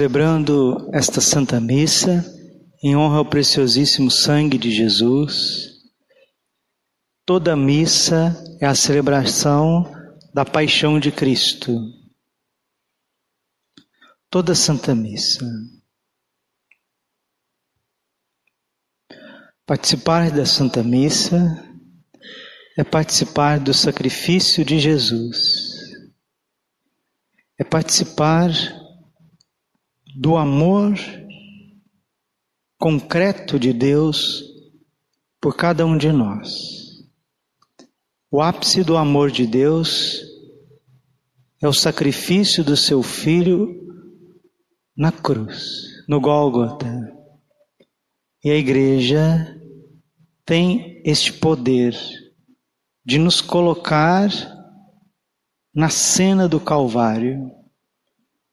celebrando esta Santa Missa em honra ao preciosíssimo sangue de Jesus. Toda missa é a celebração da paixão de Cristo. Toda Santa Missa. Participar da Santa Missa é participar do sacrifício de Jesus, é participar do amor concreto de Deus por cada um de nós. O ápice do amor de Deus é o sacrifício do seu filho na cruz, no Gólgota. E a igreja tem este poder de nos colocar na cena do Calvário,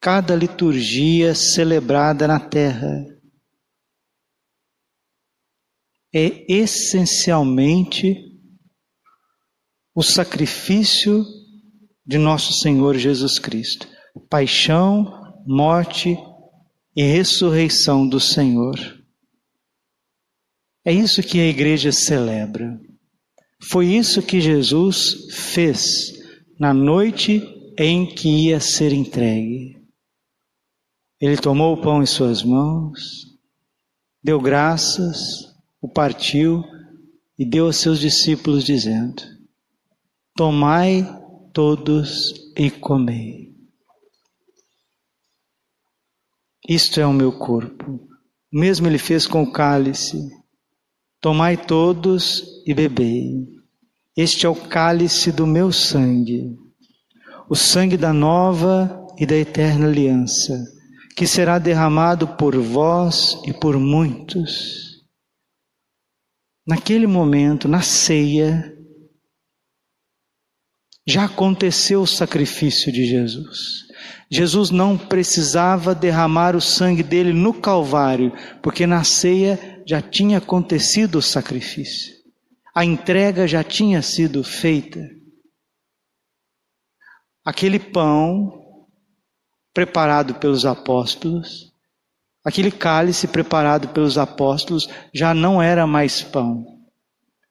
cada liturgia celebrada na terra é essencialmente o sacrifício de nosso Senhor Jesus Cristo, paixão, morte e ressurreição do Senhor. É isso que a igreja celebra. Foi isso que Jesus fez na noite em que ia ser entregue. Ele tomou o pão em suas mãos, deu graças, o partiu e deu aos seus discípulos, dizendo: Tomai todos e comei. Isto é o meu corpo. O mesmo ele fez com o cálice. Tomai todos e bebei. Este é o cálice do meu sangue, o sangue da nova e da eterna aliança, que será derramado por vós e por muitos. Naquele momento, na ceia, já aconteceu o sacrifício de Jesus. Jesus não precisava derramar o sangue dele no Calvário, porque na ceia já tinha acontecido o sacrifício, a entrega já tinha sido feita. Aquele pão preparado pelos apóstolos, aquele cálice preparado pelos apóstolos já não era mais pão,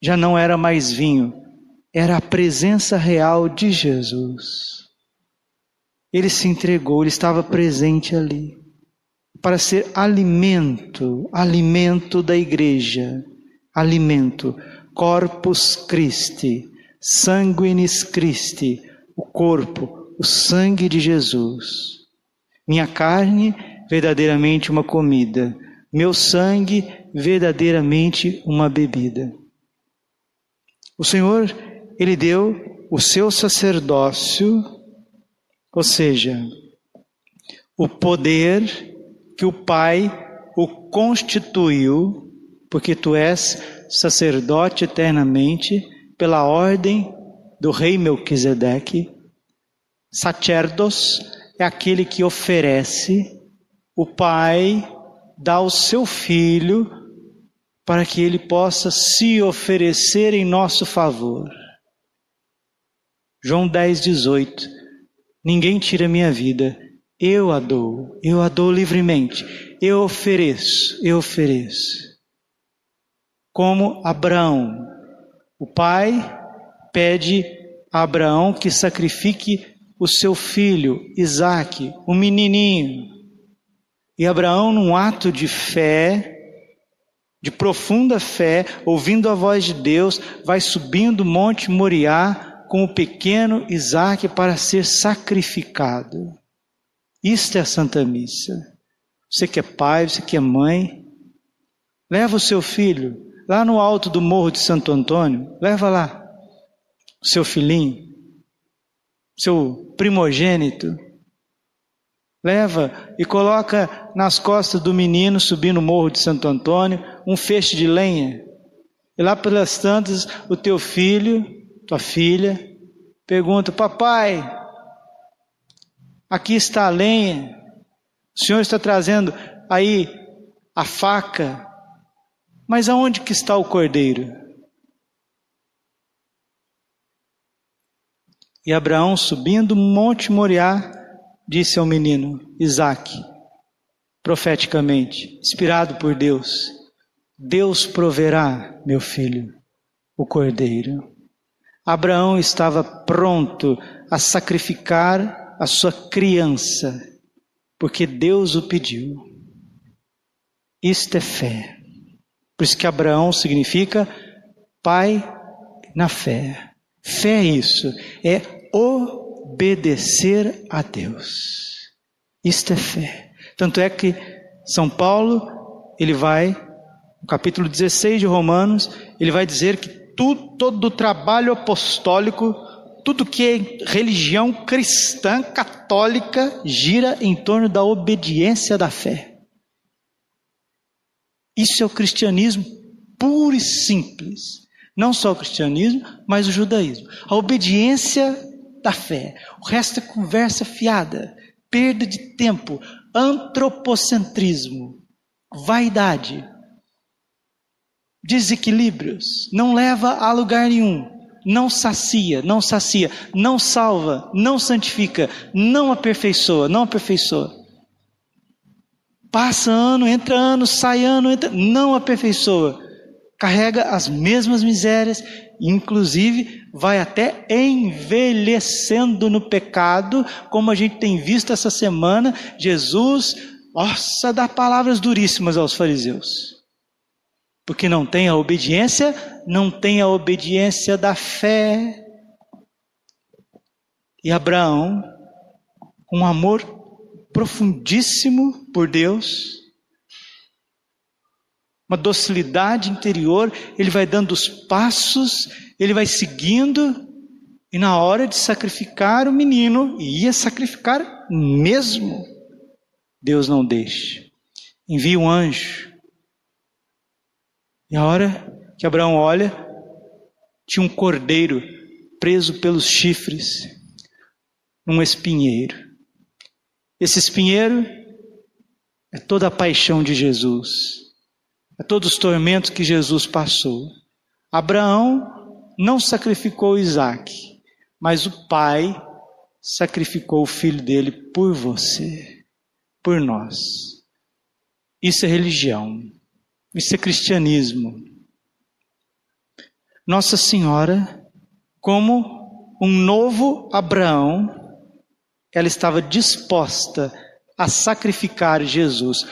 já não era mais vinho, era a presença real de Jesus. Ele se entregou, ele estava presente ali para ser alimento, alimento da igreja, alimento, corpus Christi, sanguinis Christi, o corpo, o sangue de Jesus. Minha carne, verdadeiramente uma comida, meu sangue, verdadeiramente uma bebida. O Senhor, Ele deu o seu sacerdócio, ou seja, o poder que o Pai o constituiu, porque tu és sacerdote eternamente, pela ordem do rei Melquisedeque. Sacerdos é aquele que oferece, o Pai dá o seu filho para que ele possa se oferecer em nosso favor. João 10, 18. Ninguém tira minha vida, eu a dou, eu a dou livremente, eu ofereço, eu ofereço. Como Abraão, o pai pede a Abraão que sacrifique o seu filho, Isaque, o menininho. E Abraão, num ato de fé, de profunda fé, ouvindo a voz de Deus, vai subindo o monte Moriá com o pequeno Isaque para ser sacrificado. Isto é a Santa Missa. Você que é pai, você que é mãe, leva o seu filho lá no alto do morro de Santo Antônio, leva lá o seu filhinho, seu primogênito, leva e coloca nas costas do menino subindo o morro de Santo Antônio um feixe de lenha. E lá pelas tantas, o teu filho, tua filha, pergunta: Papai, Aqui está a lenha. O Senhor está trazendo aí a faca. Mas aonde que está o cordeiro? E Abraão, subindo monte Moriá, disse ao menino Isaque: profeticamente, inspirado por Deus: Deus proverá, meu filho, o cordeiro. Abraão estava pronto a sacrificar a sua criança, porque Deus o pediu. Isto é fé. Por isso que Abraão significa pai na fé. Fé é isso, é obedecer a Deus. Isto é fé. Tanto é que São Paulo, ele vai, no capítulo 16 de Romanos, ele vai dizer que tudo, todo o trabalho apostólico, tudo que é religião cristã, católica, gira em torno da obediência da fé. Isso é o cristianismo puro e simples. Não só o cristianismo, mas o judaísmo. A obediência da fé. O resto é conversa fiada, perda de tempo, antropocentrismo, vaidade, desequilíbrios, não leva a lugar nenhum, não sacia, não sacia, não salva, não santifica, não aperfeiçoa, não aperfeiçoa. Passa ano, entra ano, sai ano, entra, não aperfeiçoa. Carrega as mesmas misérias, inclusive vai até envelhecendo no pecado, como a gente tem visto essa semana, Jesus, nossa, dá palavras duríssimas aos fariseus. Porque não tem a obediência, não tem a obediência da fé. E Abraão, com um amor profundíssimo por Deus, uma docilidade interior, ele vai dando os passos, ele vai seguindo, e na hora de sacrificar o menino, e ia sacrificar mesmo, Deus não deixa. Envia um anjo e a hora que Abraão olha, tinha um cordeiro preso pelos chifres num espinheiro. Esse espinheiro é toda a paixão de Jesus, é todos os tormentos que Jesus passou. Abraão não sacrificou Isaac, mas o pai sacrificou o filho dele por você, por nós. Isso é religião. Isso é cristianismo. Nossa Senhora, como um novo Abraão, ela estava disposta a sacrificar Jesus.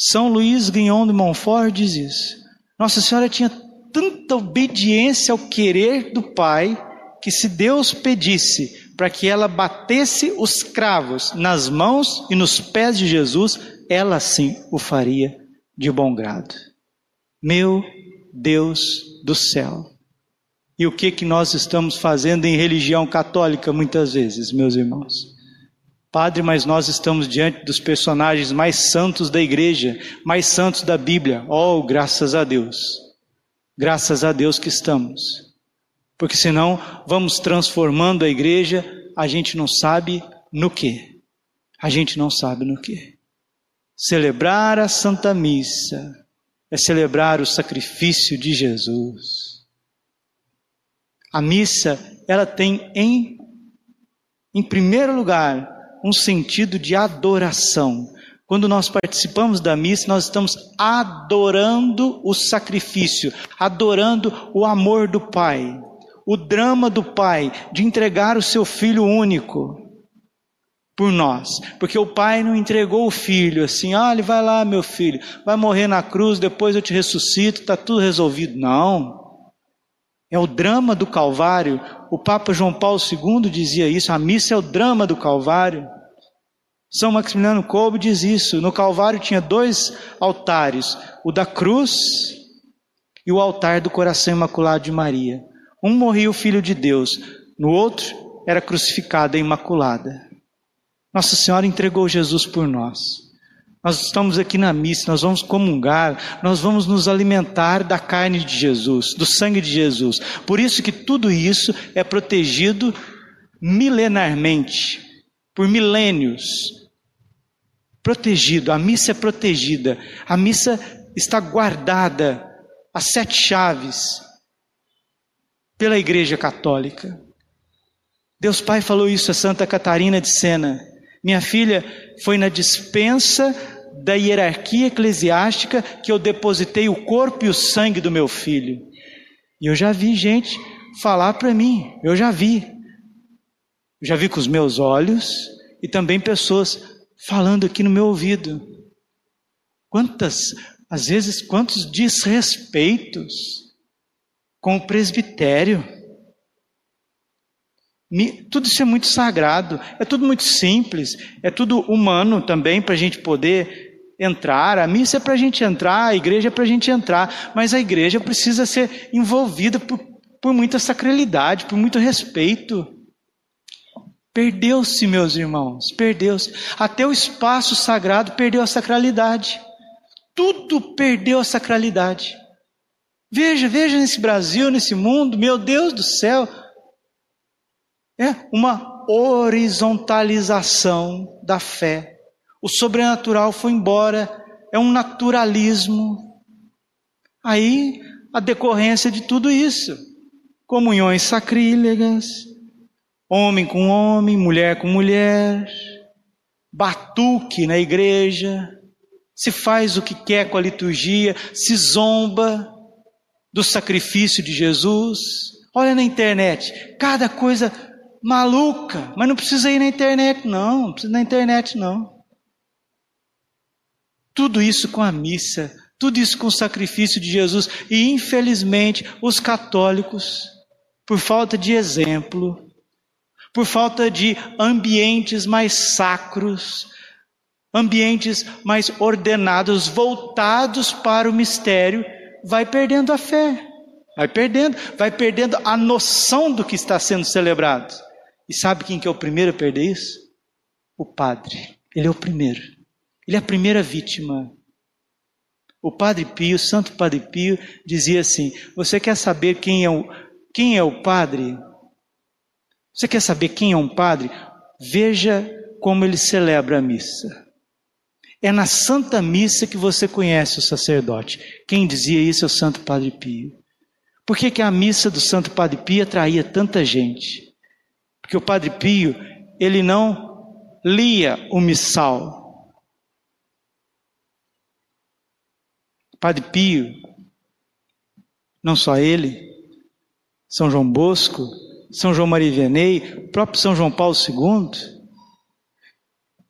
São Luís Guignon de Montfort diz isso. Nossa Senhora tinha tanta obediência ao querer do Pai, que se Deus pedisse para que ela batesse os cravos nas mãos e nos pés de Jesus, ela sim o faria de bom grado. Meu Deus do céu. E o que que nós estamos fazendo em religião católica muitas vezes, meus irmãos? Padre, mas nós estamos diante dos personagens mais santos da igreja, mais santos da Bíblia. Oh, graças a Deus. Graças a Deus que estamos. Porque senão vamos transformando a igreja, a gente não sabe no que. A gente não sabe no que. Celebrar a Santa Missa, é celebrar o sacrifício de Jesus. A missa, ela tem em, em primeiro lugar um sentido de adoração. Quando nós participamos da missa, nós estamos adorando o sacrifício, adorando o amor do Pai, o drama do Pai de entregar o seu Filho único por nós, porque o pai não entregou o filho assim, ah, vai lá, meu filho, vai morrer na cruz, depois eu te ressuscito, está tudo resolvido. Não. É o drama do Calvário. O Papa João Paulo II dizia isso, a missa é o drama do Calvário. São Maximiliano Kolbe diz isso. No Calvário tinha dois altares, o da cruz e o altar do coração imaculado de Maria. Um morria o Filho de Deus, no outro era crucificada Imaculada. Nossa Senhora entregou Jesus por nós. Nós estamos aqui na missa, nós vamos comungar, nós vamos nos alimentar da carne de Jesus, do sangue de Jesus. Por isso que tudo isso é protegido milenarmente, por milênios. Protegido, a missa é protegida, a missa está guardada, as sete chaves, pela Igreja Católica. Deus Pai falou isso a Santa Catarina de Sena. Minha filha foi na dispensa da hierarquia eclesiástica que eu depositei o corpo e o sangue do meu filho. E eu já vi gente falar para mim, eu já vi. Eu já vi com os meus olhos e também pessoas falando aqui no meu ouvido. Quantas, às vezes, quantos desrespeitos com o presbitério. Tudo isso é muito sagrado, é tudo muito simples, é tudo humano também para a gente poder entrar. A missa é para a gente entrar, a igreja é para a gente entrar, mas a igreja precisa ser envolvida por, por muita sacralidade, por muito respeito. Perdeu-se, meus irmãos, perdeu-se. Até o espaço sagrado perdeu a sacralidade. Tudo perdeu a sacralidade. Veja, veja nesse Brasil, nesse mundo, meu Deus do céu. É uma horizontalização da fé. O sobrenatural foi embora, é um naturalismo. Aí a decorrência de tudo isso: comunhões sacrílegas, homem com homem, mulher com mulher, batuque na igreja, se faz o que quer com a liturgia, se zomba do sacrifício de Jesus. Olha na internet, cada coisa maluca, mas não precisa ir na internet, não, não precisa ir na internet, não. Tudo isso com a missa, tudo isso com o sacrifício de Jesus, e infelizmente os católicos, por falta de exemplo, por falta de ambientes mais sacros, ambientes mais ordenados, voltados para o mistério, vai perdendo a fé, vai perdendo, vai perdendo a noção do que está sendo celebrado. E sabe quem que é o primeiro a perder isso? O padre. Ele é o primeiro. Ele é a primeira vítima. O Padre Pio, o Santo Padre Pio, dizia assim: Você quer saber quem é o, quem é o padre? Você quer saber quem é um padre? Veja como ele celebra a missa. É na Santa Missa que você conhece o sacerdote. Quem dizia isso é o Santo Padre Pio. Por que, que a missa do Santo Padre Pio atraía tanta gente? Porque o Padre Pio, ele não lia o missal. Padre Pio, não só ele, São João Bosco, São João Maria Vianney, o próprio São João Paulo II,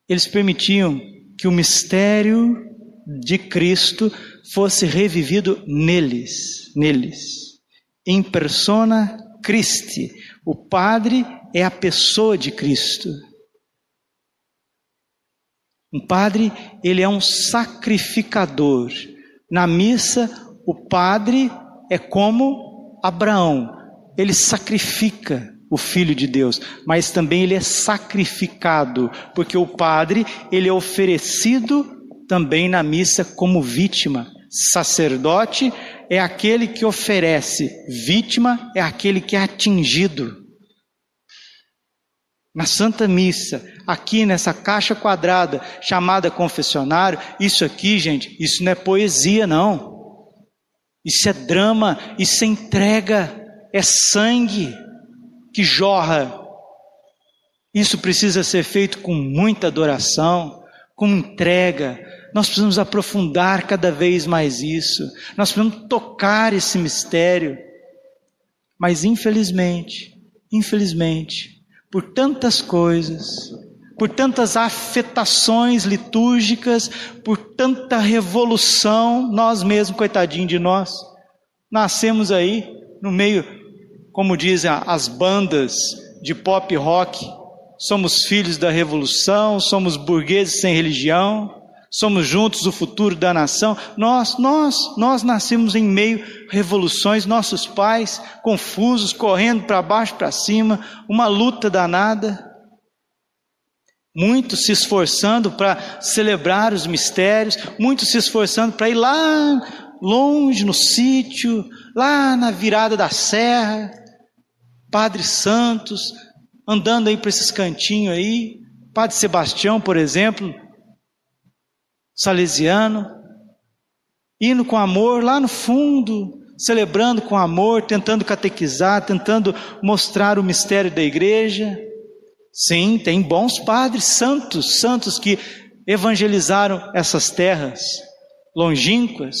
eles permitiam que o mistério de Cristo fosse revivido neles, neles. Em persona Christi. O Padre é a pessoa de Cristo. Um padre, ele é um sacrificador. Na missa, o padre é como Abraão, ele sacrifica o Filho de Deus, mas também ele é sacrificado, porque o padre, ele é oferecido também na missa como vítima. Sacerdote é aquele que oferece, vítima é aquele que é atingido. Na Santa Missa, aqui nessa caixa quadrada chamada confessionário, isso aqui, gente, isso não é poesia, não. Isso é drama, isso é entrega, é sangue que jorra. Isso precisa ser feito com muita adoração, com entrega. Nós precisamos aprofundar cada vez mais isso. Nós precisamos tocar esse mistério. Mas infelizmente, infelizmente, por tantas coisas, por tantas afetações litúrgicas, por tanta revolução, nós mesmos, coitadinho de nós, nascemos aí no meio como dizem as bandas de pop rock, somos filhos da revolução, somos burgueses sem religião, somos juntos o futuro da nação. Nós, nós, nós nascemos em meio a revoluções, nossos pais confusos, correndo para baixo, para cima, uma luta danada. Muitos se esforçando para celebrar os mistérios, muitos se esforçando para ir lá longe no sítio, lá na virada da serra, Padre Santos, andando aí para esses cantinhos aí, Padre Sebastião, por exemplo, salesiano, indo com amor lá no fundo, celebrando com amor, tentando catequizar, tentando mostrar o mistério da igreja. Sim, tem bons padres santos, santos que evangelizaram essas terras longínquas,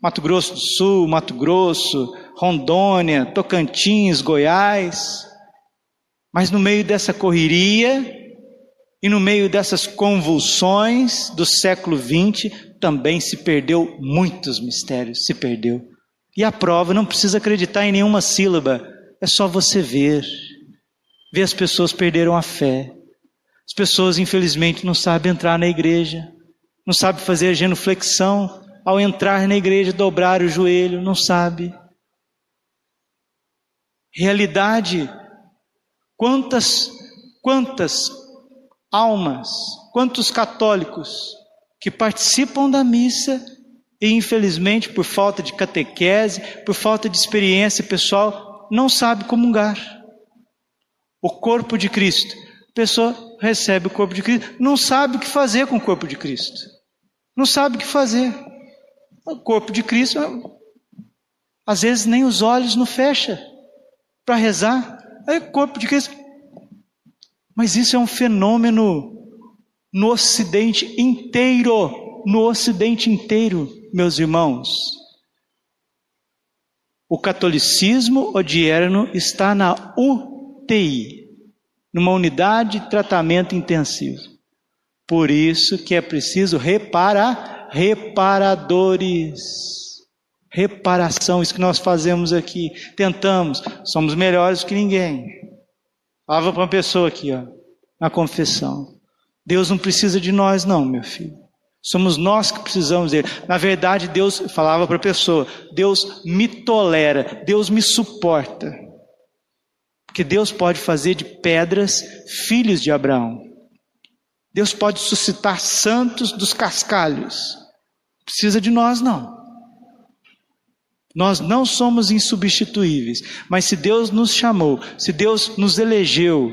Mato Grosso do Sul, Mato Grosso, Rondônia, Tocantins, Goiás. Mas no meio dessa correria e no meio dessas convulsões do século XX, também se perdeu muitos mistérios, se perdeu. E a prova não precisa acreditar em nenhuma sílaba, é só você ver. Ver as pessoas perderam a fé. As pessoas, infelizmente, não sabem entrar na igreja, não sabem fazer a genuflexão, ao entrar na igreja, dobrar o joelho, não sabe. Realidade, quantas, quantas almas, quantos católicos que participam da missa e, infelizmente, por falta de catequese, por falta de experiência pessoal, não sabe comungar. O corpo de Cristo. A pessoa recebe o corpo de Cristo, não sabe o que fazer com o corpo de Cristo. Não sabe o que fazer. O corpo de Cristo, às vezes nem os olhos não fecha para rezar. É o corpo de Cristo. Mas isso é um fenômeno no Ocidente inteiro, no Ocidente inteiro, meus irmãos. O catolicismo odierno está na UTI, numa unidade de tratamento intensivo. Por isso que é preciso reparar, reparadores. Reparação, isso que nós fazemos aqui. Tentamos, somos melhores que ninguém. Falava para uma pessoa aqui, ó, na confissão. Deus não precisa de nós, não, meu filho. Somos nós que precisamos dele. Na verdade, Deus falava para a pessoa: Deus me tolera, Deus me suporta. Porque Deus pode fazer de pedras filhos de Abraão. Deus pode suscitar santos dos cascalhos. Precisa de nós, não. Nós não somos insubstituíveis, mas se Deus nos chamou, se Deus nos elegeu,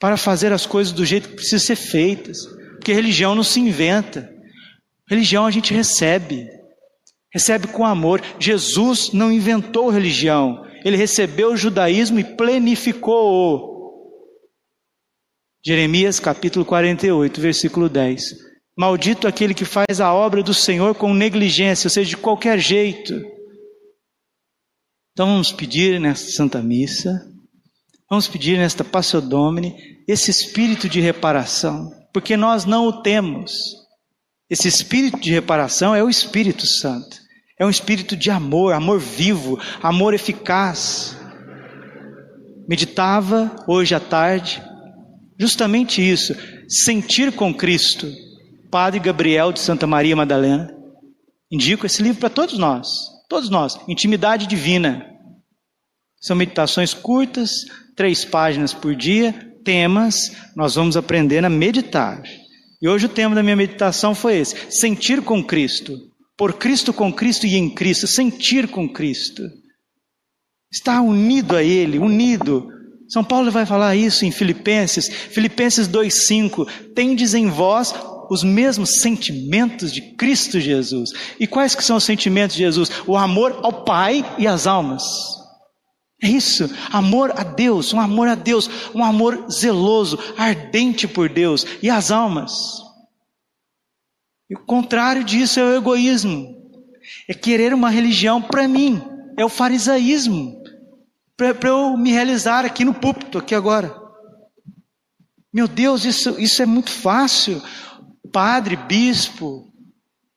para fazer as coisas do jeito que precisam ser feitas. Porque religião não se inventa. Religião a gente recebe. Recebe com amor. Jesus não inventou religião. Ele recebeu o judaísmo e plenificou-o. Jeremias capítulo 48, versículo 10. Maldito aquele que faz a obra do Senhor com negligência, ou seja, de qualquer jeito. Então vamos pedir nesta Santa Missa Vamos pedir nesta Passio Domini esse espírito de reparação, porque nós não o temos. Esse espírito de reparação é o Espírito Santo. É um espírito de amor, amor vivo, amor eficaz. Meditava hoje à tarde justamente isso, sentir com Cristo. Padre Gabriel de Santa Maria Madalena. Indico esse livro para todos nós, todos nós, Intimidade Divina. São meditações curtas, três páginas por dia, temas, nós vamos aprender a meditar. E hoje o tema da minha meditação foi esse: sentir com Cristo, por Cristo com Cristo e em Cristo, sentir com Cristo. Estar unido a Ele, unido. São Paulo vai falar isso em Filipenses, Filipenses 2,5: tendes em vós os mesmos sentimentos de Cristo Jesus. E quais que são os sentimentos de Jesus? O amor ao Pai e às almas. É isso, amor a Deus, um amor a Deus, um amor zeloso, ardente por Deus e as almas. E o contrário disso é o egoísmo, é querer uma religião para mim, é o farisaísmo, para eu me realizar aqui no púlpito, aqui agora. Meu Deus, isso, isso é muito fácil. Padre, bispo,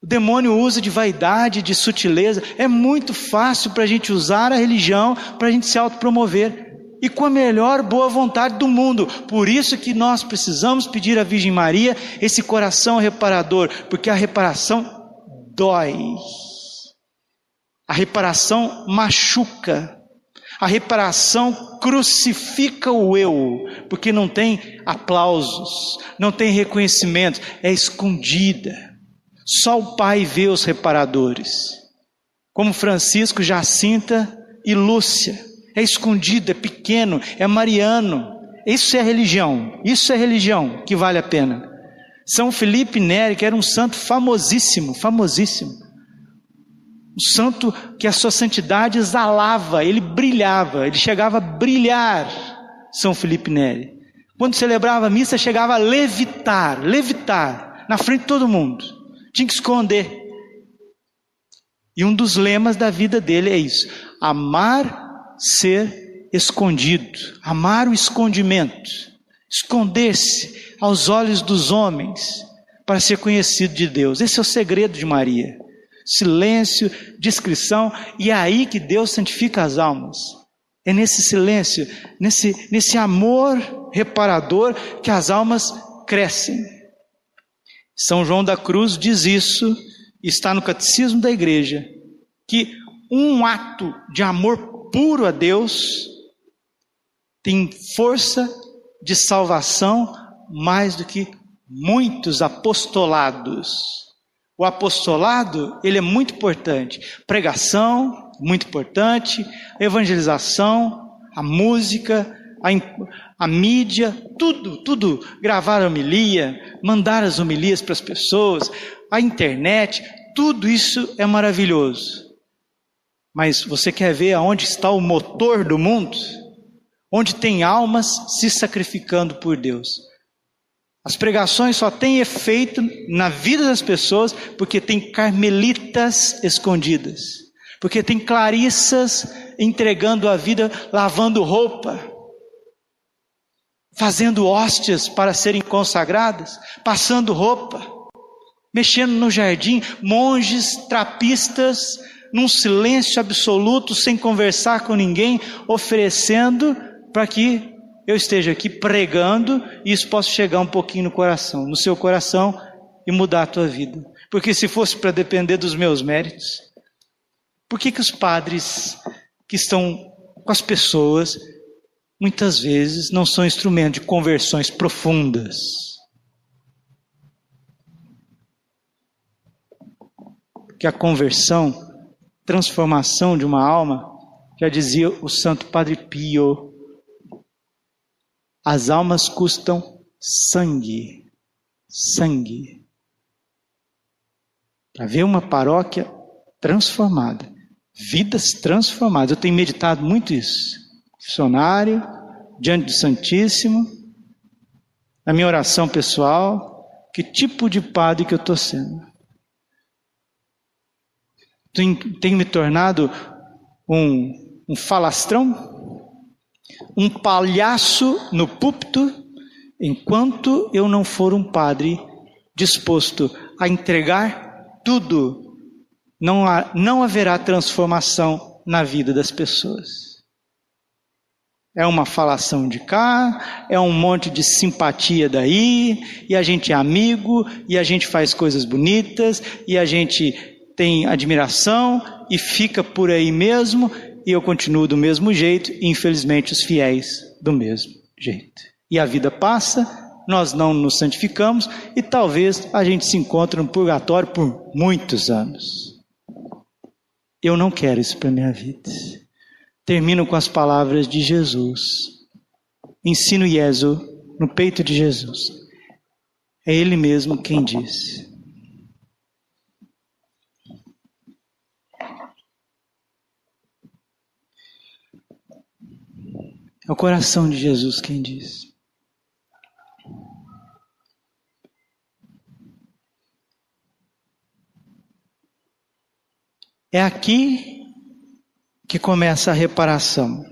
o demônio usa de vaidade, de sutileza. É muito fácil para a gente usar a religião para a gente se autopromover. E com a melhor boa vontade do mundo. Por isso que nós precisamos pedir à Virgem Maria esse coração reparador, porque a reparação dói. A reparação machuca. A reparação crucifica o eu, porque não tem aplausos, não tem reconhecimento, é escondida. Só o Pai vê os reparadores. Como Francisco, Jacinta e Lúcia. É escondido, é pequeno, é mariano. Isso é religião. Isso é religião que vale a pena. São Felipe Neri, que era um santo famosíssimo, famosíssimo. Um santo que a sua santidade exalava, ele brilhava, ele chegava a brilhar. São Felipe Neri. Quando celebrava a missa, chegava a levitar, levitar na frente de todo mundo. Tinha que esconder. E um dos lemas da vida dele é isso: amar ser escondido, amar o escondimento, esconder-se aos olhos dos homens para ser conhecido de Deus. Esse é o segredo de Maria. Silêncio, discrição, e é aí que Deus santifica as almas. É nesse silêncio, nesse, nesse amor reparador que as almas crescem. São João da Cruz diz isso, está no catecismo da igreja, que um ato de amor puro a Deus tem força de salvação mais do que muitos apostolados. O apostolado, ele é muito importante. Pregação, muito importante. Evangelização, a música, a, a mídia, tudo, tudo. Gravar a homilia, mandar as homilias para as pessoas, a internet, tudo isso é maravilhoso. Mas você quer ver aonde está o motor do mundo? Onde tem almas se sacrificando por Deus. As pregações só têm efeito na vida das pessoas porque tem carmelitas escondidas, porque tem clarissas entregando a vida, lavando roupa, fazendo hóstias para serem consagradas, passando roupa, mexendo no jardim, monges trapistas, num silêncio absoluto, sem conversar com ninguém, oferecendo para que eu esteja aqui pregando e isso possa chegar um pouquinho no coração, no seu coração e mudar a tua vida. Porque se fosse para depender dos meus méritos, por que, que os padres que estão com as pessoas muitas vezes não são instrumento de conversões profundas? Porque a conversão, transformação de uma alma, já dizia o Santo Padre Pio, as almas custam sangue. Sangue. Para ver uma paróquia transformada, vidas transformadas. Eu tenho meditado muito isso. Funcionário, diante do Santíssimo, na minha oração pessoal, que tipo de padre que eu estou sendo. Tenho, tenho me tornado um, um falastrão um palhaço no púlpito, enquanto eu não for um padre disposto a entregar tudo, não, há, não haverá transformação na vida das pessoas. É uma falação de cá, é um monte de simpatia daí, e a gente é amigo, e a gente faz coisas bonitas, e a gente tem admiração, e fica por aí mesmo, e eu continuo do mesmo jeito, e infelizmente os fiéis do mesmo jeito. E a vida passa, nós não nos santificamos e talvez a gente se encontre no purgatório por muitos anos. Eu não quero isso para minha vida. Termino com as palavras de Jesus. Ensino Jesu no peito de Jesus. É Ele mesmo quem diz. É o coração de Jesus quem diz. É aqui que começa a reparação,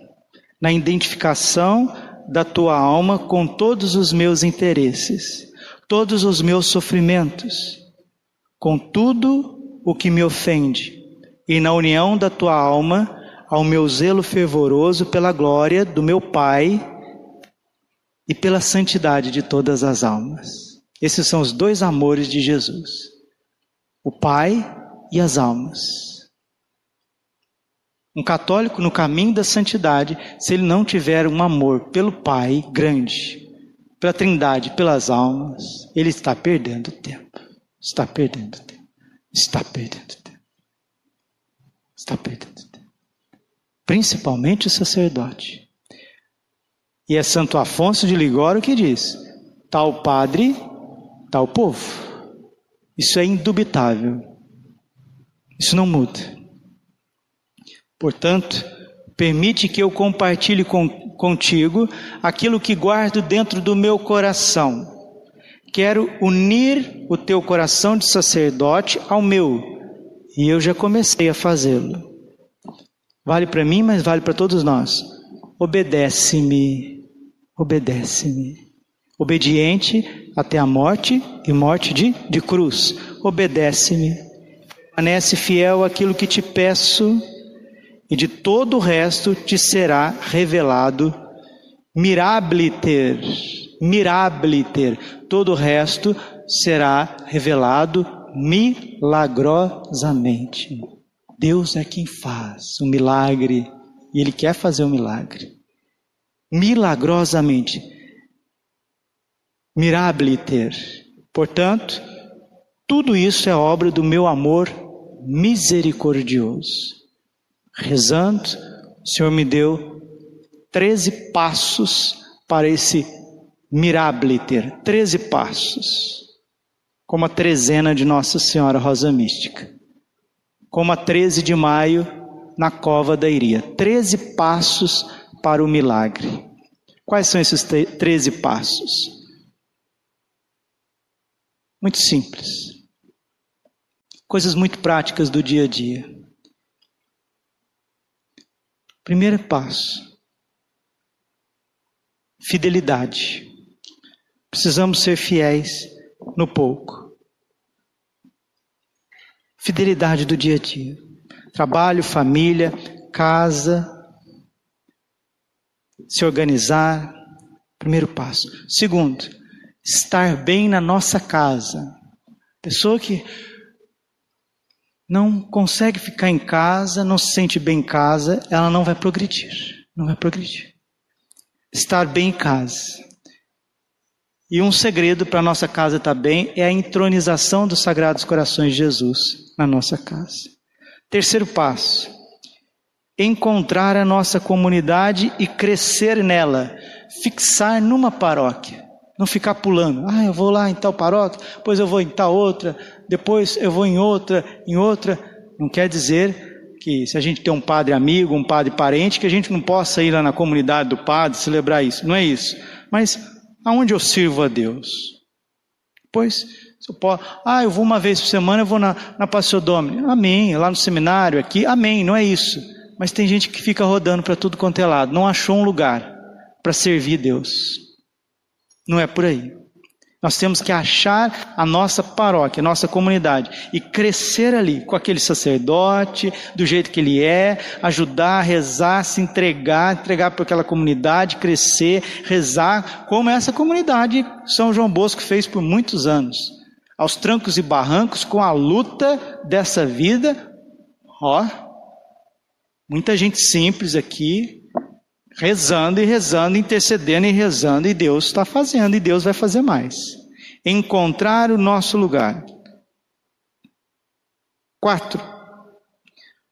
na identificação da tua alma com todos os meus interesses, todos os meus sofrimentos, com tudo o que me ofende, e na união da tua alma ao meu zelo fervoroso pela glória do meu Pai e pela santidade de todas as almas. Esses são os dois amores de Jesus: o Pai e as almas. Um católico no caminho da santidade, se ele não tiver um amor pelo Pai grande, pela Trindade, pelas almas, ele está perdendo tempo. Está perdendo tempo. Está perdendo tempo. Está perdendo tempo principalmente o sacerdote. E é Santo Afonso de Ligório que diz: tal padre, tal povo. Isso é indubitável. Isso não muda. Portanto, permite que eu compartilhe com, contigo aquilo que guardo dentro do meu coração, quero unir o teu coração de sacerdote ao meu, e eu já comecei a fazê-lo. Vale para mim, mas vale para todos nós. Obedece-me, obedece-me. Obediente até a morte e morte de, de cruz. Obedece-me. Permanece fiel àquilo que te peço, e de todo o resto te será revelado mirabliter, mirabliter. Todo o resto será revelado milagrosamente. Deus é quem faz o milagre e Ele quer fazer o milagre. Milagrosamente. Mirabliter. Portanto, tudo isso é obra do meu amor misericordioso. Rezando, o Senhor me deu 13 passos para esse mirabliter. 13 passos. Como a trezena de Nossa Senhora Rosa Mística. Como a 13 de maio na cova da Iria. 13 passos para o milagre. Quais são esses 13 passos? Muito simples. Coisas muito práticas do dia a dia. Primeiro passo: fidelidade. Precisamos ser fiéis no pouco. Fidelidade do dia a dia. Trabalho, família, casa, se organizar. Primeiro passo. Segundo, estar bem na nossa casa. Pessoa que não consegue ficar em casa, não se sente bem em casa, ela não vai progredir. Não vai progredir. Estar bem em casa. E um segredo para nossa casa estar bem é a entronização dos Sagrados Corações de Jesus na nossa casa. Terceiro passo: encontrar a nossa comunidade e crescer nela, fixar numa paróquia, não ficar pulando. Ah, eu vou lá em tal paróquia, depois eu vou em tal outra, depois eu vou em outra, em outra. Não quer dizer que se a gente tem um padre amigo, um padre parente, que a gente não possa ir lá na comunidade do padre celebrar isso. Não é isso. Mas aonde eu sirvo a Deus? Pois, eu posso, ah, eu vou uma vez por semana, eu vou na, na Passio Domini. Amém. Lá no seminário, aqui, amém. Não é isso. Mas tem gente que fica rodando para tudo quanto é lado, não achou um lugar para servir Deus. Não é por aí. Nós temos que achar a nossa paróquia, a nossa comunidade e crescer ali com aquele sacerdote, do jeito que ele é, ajudar, rezar, se entregar, entregar para aquela comunidade, crescer, rezar, como essa comunidade São João Bosco fez por muitos anos. Aos trancos e barrancos, com a luta dessa vida, ó, Muita gente simples aqui, rezando e rezando, intercedendo e rezando, e Deus está fazendo, e Deus vai fazer mais. Encontrar o nosso lugar. Quatro,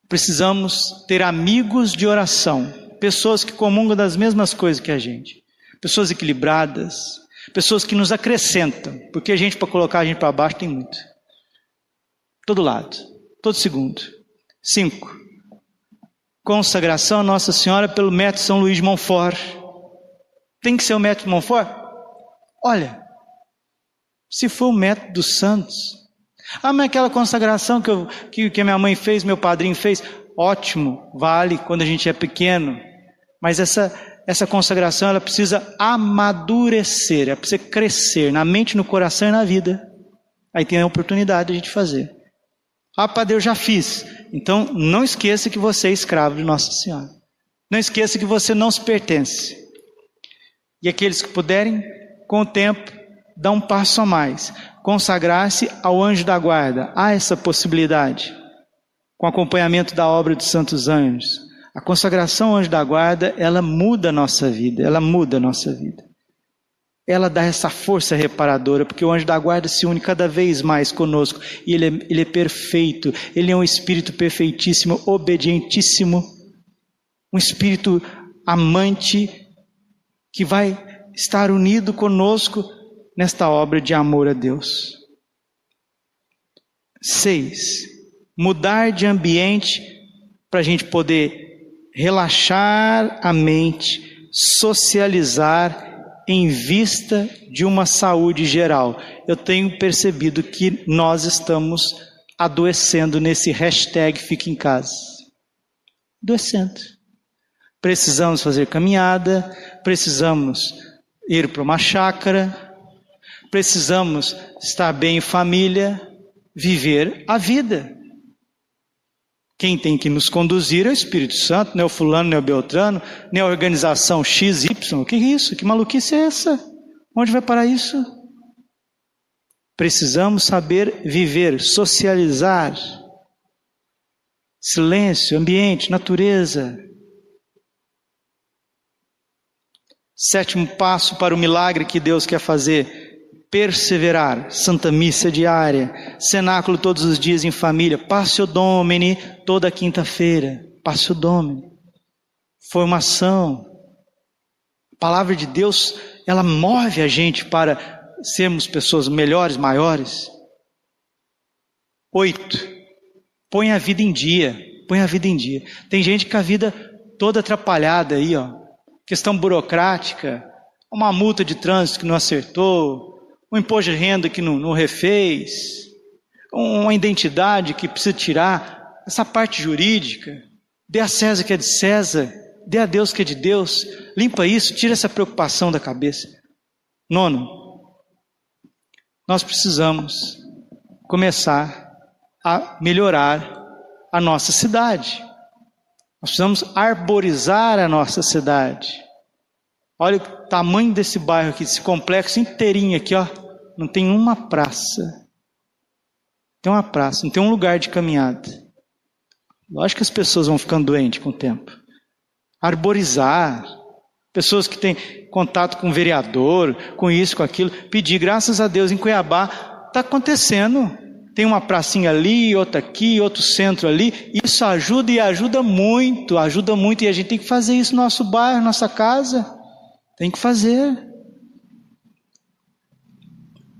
precisamos ter amigos de oração, pessoas que comungam das mesmas coisas que a gente, pessoas equilibradas, pessoas que nos acrescentam, porque a gente, para colocar a gente para baixo, tem muito. Todo lado, todo segundo. Cinco, consagração a Nossa Senhora pelo método São Luís de Montfort. Tem que ser o método Montfort? Olha, se for o método dos santos. Ah, mas aquela consagração que, eu, que, que minha mãe fez, meu padrinho fez, ótimo, vale quando a gente é pequeno. Mas essa, essa consagração ela precisa amadurecer, ela precisa crescer na mente, no coração e na vida. Aí tem a oportunidade de a gente fazer. Ah, Padre, eu já fiz. Então, não esqueça que você é escravo de Nossa Senhora. Não esqueça que você não se pertence. E aqueles que puderem, com o tempo, dá um passo a mais. Consagrar-se ao anjo da guarda. Há essa possibilidade. Com acompanhamento da obra dos santos anjos. A consagração anjo da guarda, ela muda a nossa vida. Ela muda a nossa vida ela dá essa força reparadora, porque o anjo da guarda se une cada vez mais conosco, e ele é, ele é perfeito, ele é um espírito perfeitíssimo, obedientíssimo, um espírito amante, que vai estar unido conosco nesta obra de amor a Deus. Seis, mudar de ambiente para a gente poder relaxar a mente, socializar em vista de uma saúde geral. Eu tenho percebido que nós estamos adoecendo nesse hashtag Fica em Casa. Adoecendo. Precisamos fazer caminhada, precisamos ir para uma chácara, precisamos estar bem em família, viver a vida. Quem tem que nos conduzir é o Espírito Santo, não é o fulano, não é o Beltrano, nem a organização XY. O que é isso? Que maluquice é essa? Onde vai parar isso? Precisamos saber viver, socializar. Silêncio, ambiente, natureza. Sétimo passo para o milagre que Deus quer fazer perseverar, Santa Missa diária, cenáculo todos os dias em família, Passio Domini toda quinta-feira, Passio Domini, formação. A palavra de Deus, ela move a gente para sermos pessoas melhores, maiores. Oito, põe a vida em dia, põe a vida em dia. Tem gente com a vida toda atrapalhada aí, ó, questão burocrática, uma multa de trânsito que não acertou, um imposto de renda que não, não refez, uma identidade que precisa tirar, essa parte jurídica, dê a César que é de César, dê a Deus que é de Deus, limpa isso, tira essa preocupação da cabeça. Nono, nós precisamos começar a melhorar a nossa cidade. Nós precisamos arborizar a nossa cidade. Olha o tamanho desse bairro aqui, desse complexo inteirinho aqui, ó. Não tem uma praça. Tem uma praça, não tem um lugar de caminhada. Lógico que as pessoas vão ficando doentes com o tempo. Arborizar. Pessoas que têm contato com o vereador, com isso, com aquilo. Pedir, graças a Deus, em Cuiabá, está acontecendo. Tem uma pracinha ali, outra aqui, outro centro ali. Isso ajuda e ajuda muito, ajuda muito. E a gente tem que fazer isso no nosso bairro, nossa casa. Tem que fazer.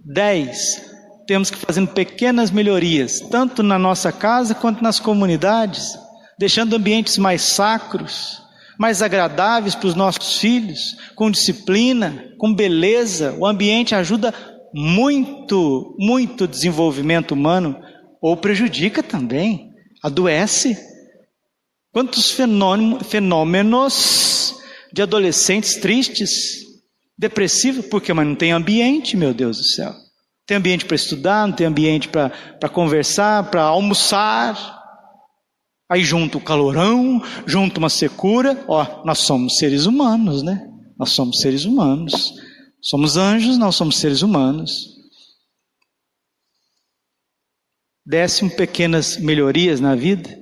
Dez, temos que fazer pequenas melhorias, tanto na nossa casa quanto nas comunidades, deixando ambientes mais sacros, mais agradáveis para os nossos filhos, com disciplina, com beleza. O ambiente ajuda muito, muito desenvolvimento humano, ou prejudica também, adoece. Quantos fenômenos de adolescentes tristes, depressivos, porque mas não tem ambiente, meu Deus do céu. Tem ambiente para estudar, não tem ambiente para conversar, para almoçar. Aí junto o calorão, junto uma secura. Ó, nós somos seres humanos, né? Nós somos seres humanos. Somos anjos, nós somos seres humanos. Décimo, pequenas melhorias na vida.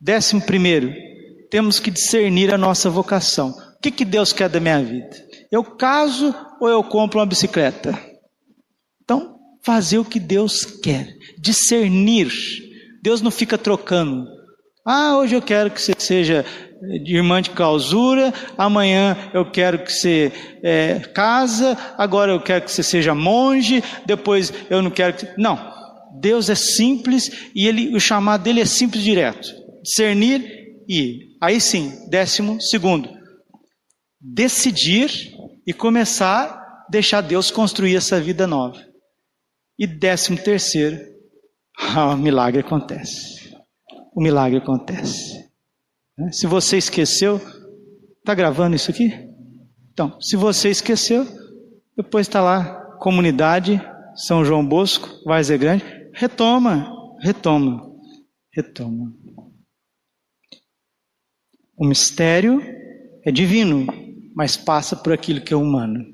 Décimo primeiro, temos que discernir a nossa vocação. O que, que Deus quer da minha vida? Eu caso ou eu compro uma bicicleta? Então, fazer o que Deus quer, discernir. Deus não fica trocando. Ah, hoje eu quero que você seja de irmã de clausura, amanhã eu quero que você é, casa, agora eu quero que você seja monge, depois eu não quero que. Não, Deus é simples e ele, o chamado dele é simples e direto. Discernir e aí sim, décimo segundo, decidir e começar a deixar Deus construir essa vida nova. E décimo terceiro, o milagre acontece. O milagre acontece. Né? Se você esqueceu, está gravando isso aqui? Então, se você esqueceu, depois está lá, comunidade São João Bosco, Várzea Grande, retoma, retoma, retoma. O mistério é divino, mas passa por aquilo que é humano.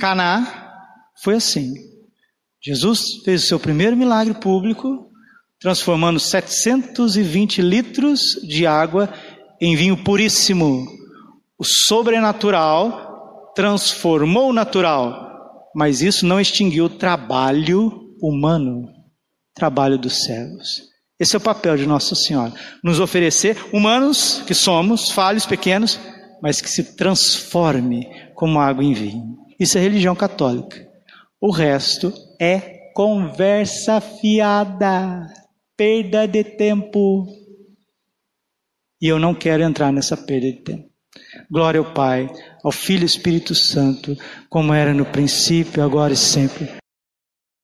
Caná foi assim. Jesus fez o seu primeiro milagre público, transformando 720 litros de água em vinho puríssimo. O sobrenatural transformou o natural, mas isso não extinguiu o trabalho humano, trabalho dos céus. Esse é o papel de Nossa Senhora. Nos oferecer, humanos que somos, falhos, pequenos, mas que se transforme como água em vinho. Isso é religião católica. O resto é conversa fiada, perda de tempo. E eu não quero entrar nessa perda de tempo. Glória ao Pai, ao Filho e Espírito Santo, como era no princípio, agora e sempre.